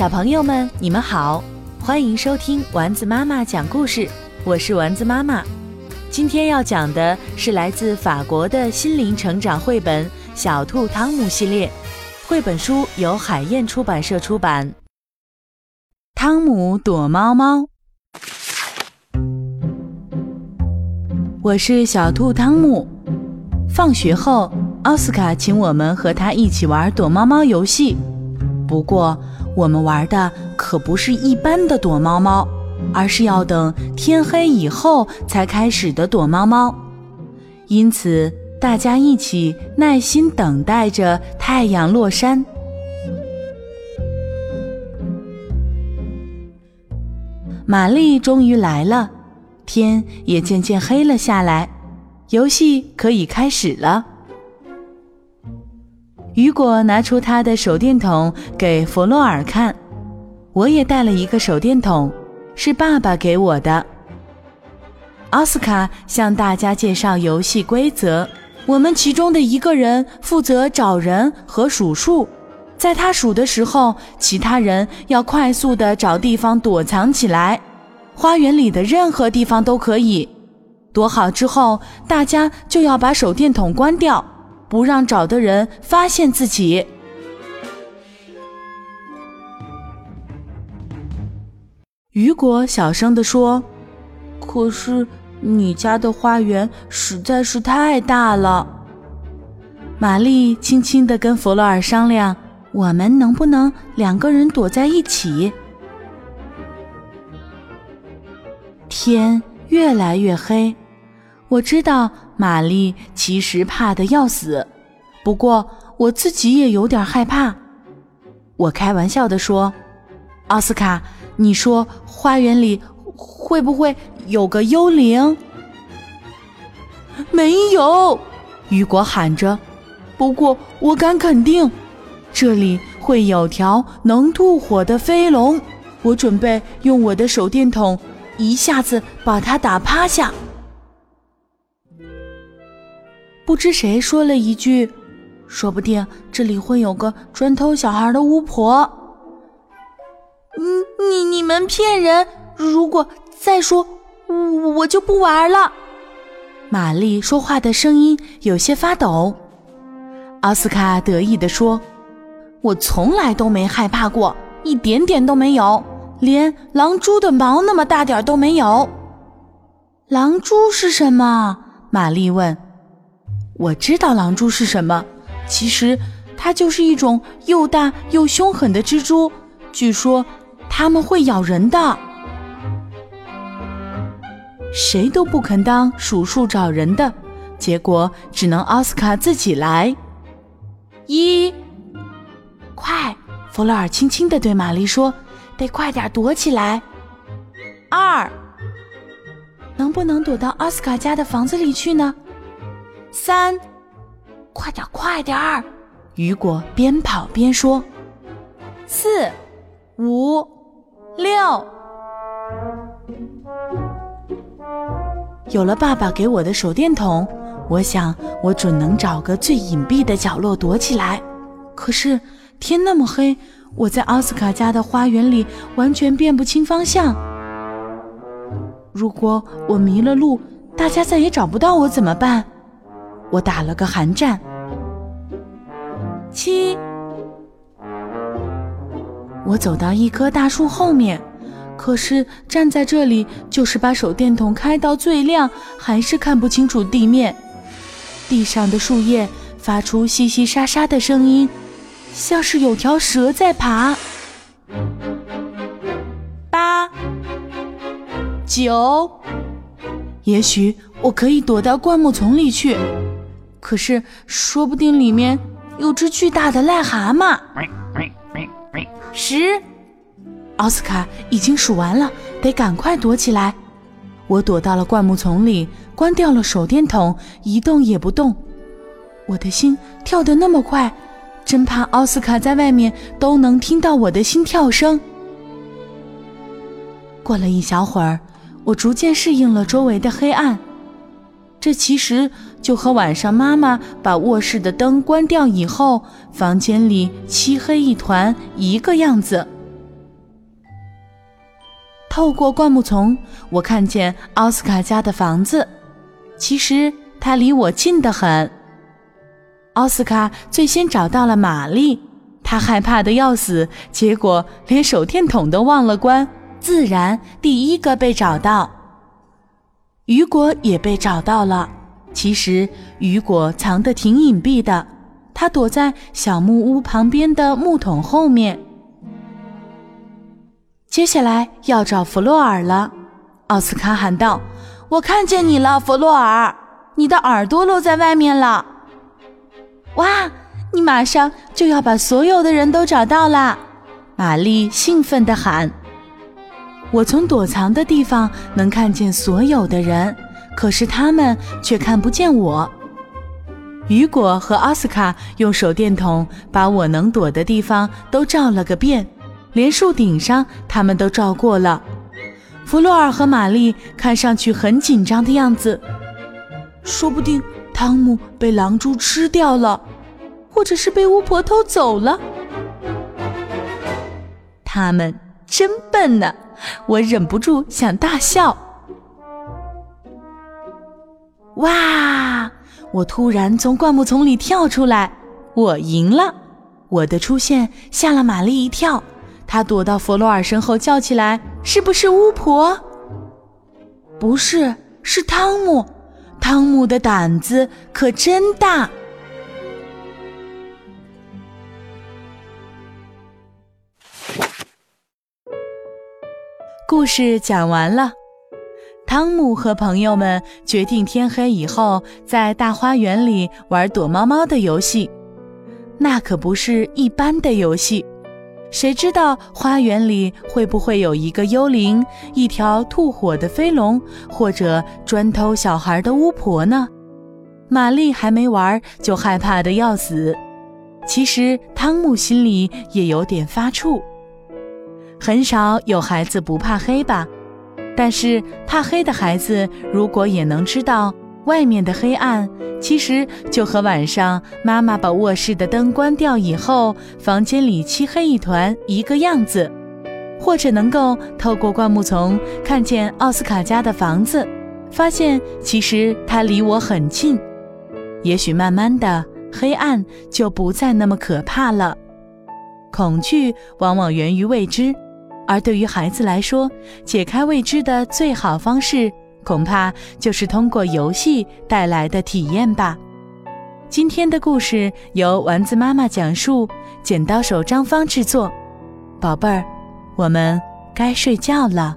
小朋友们，你们好，欢迎收听丸子妈妈讲故事。我是丸子妈妈，今天要讲的是来自法国的心灵成长绘本《小兔汤姆》系列。绘本书由海燕出版社出版。汤姆躲猫猫，我是小兔汤姆。放学后，奥斯卡请我们和他一起玩躲猫猫游戏。不过，我们玩的可不是一般的躲猫猫，而是要等天黑以后才开始的躲猫猫。因此，大家一起耐心等待着太阳落山。玛丽终于来了，天也渐渐黑了下来，游戏可以开始了。雨果拿出他的手电筒给弗洛尔看，我也带了一个手电筒，是爸爸给我的。奥斯卡向大家介绍游戏规则：我们其中的一个人负责找人和数数，在他数的时候，其他人要快速的找地方躲藏起来，花园里的任何地方都可以。躲好之后，大家就要把手电筒关掉。不让找的人发现自己。雨果小声地说：“可是你家的花园实在是太大了。”玛丽轻轻地跟弗洛尔商量：“我们能不能两个人躲在一起？”天越来越黑。我知道玛丽其实怕得要死，不过我自己也有点害怕。我开玩笑地说：“奥斯卡，你说花园里会不会有个幽灵？”没有，雨果喊着。不过我敢肯定，这里会有条能吐火的飞龙。我准备用我的手电筒一下子把它打趴下。不知谁说了一句：“说不定这里会有个专偷小孩的巫婆。”嗯，你你们骗人！如果再说，我我就不玩了。玛丽说话的声音有些发抖。奥斯卡得意地说：“我从来都没害怕过，一点点都没有，连狼蛛的毛那么大点都没有。”狼蛛是什么？玛丽问。我知道狼蛛是什么，其实它就是一种又大又凶狠的蜘蛛，据说它们会咬人的。谁都不肯当数数找人的，结果只能奥斯卡自己来。一，快！弗洛尔轻轻地对玛丽说：“得快点躲起来。”二，能不能躲到奥斯卡家的房子里去呢？三，快点，快点儿！雨果边跑边说：“四，五，六。”有了爸爸给我的手电筒，我想我准能找个最隐蔽的角落躲起来。可是天那么黑，我在奥斯卡家的花园里完全辨不清方向。如果我迷了路，大家再也找不到我怎么办？我打了个寒战。七，我走到一棵大树后面，可是站在这里，就是把手电筒开到最亮，还是看不清楚地面。地上的树叶发出淅淅沙沙的声音，像是有条蛇在爬。八，九，也许我可以躲到灌木丛里去。可是，说不定里面有只巨大的癞蛤蟆。十，奥斯卡已经数完了，得赶快躲起来。我躲到了灌木丛里，关掉了手电筒，一动也不动。我的心跳得那么快，真怕奥斯卡在外面都能听到我的心跳声。过了一小会儿，我逐渐适应了周围的黑暗。这其实就和晚上妈妈把卧室的灯关掉以后，房间里漆黑一团一个样子。透过灌木丛，我看见奥斯卡家的房子。其实它离我近得很。奥斯卡最先找到了玛丽，他害怕的要死，结果连手电筒都忘了关，自然第一个被找到。雨果也被找到了。其实雨果藏得挺隐蔽的，他躲在小木屋旁边的木桶后面。接下来要找弗洛尔了，奥斯卡喊道：“我看见你了，弗洛尔，你的耳朵露在外面了。”哇，你马上就要把所有的人都找到啦！玛丽兴奋地喊：“我从躲藏的地方能看见所有的人，可是他们却看不见我。”雨果和奥斯卡用手电筒把我能躲的地方都照了个遍。连树顶上，他们都照过了。弗洛尔和玛丽看上去很紧张的样子，说不定汤姆被狼蛛吃掉了，或者是被巫婆偷走了。他们真笨呢，我忍不住想大笑。哇！我突然从灌木丛里跳出来，我赢了。我的出现吓了玛丽一跳。她躲到弗洛尔身后，叫起来：“是不是巫婆？”“不是，是汤姆。汤姆的胆子可真大。”故事讲完了，汤姆和朋友们决定天黑以后在大花园里玩躲猫猫的游戏。那可不是一般的游戏。谁知道花园里会不会有一个幽灵、一条吐火的飞龙，或者专偷小孩的巫婆呢？玛丽还没玩就害怕的要死。其实汤姆心里也有点发怵。很少有孩子不怕黑吧？但是怕黑的孩子如果也能知道。外面的黑暗，其实就和晚上妈妈把卧室的灯关掉以后，房间里漆黑一团一个样子。或者能够透过灌木丛看见奥斯卡家的房子，发现其实它离我很近。也许慢慢的，黑暗就不再那么可怕了。恐惧往往源于未知，而对于孩子来说，解开未知的最好方式。恐怕就是通过游戏带来的体验吧。今天的故事由丸子妈妈讲述，剪刀手张芳制作。宝贝儿，我们该睡觉了。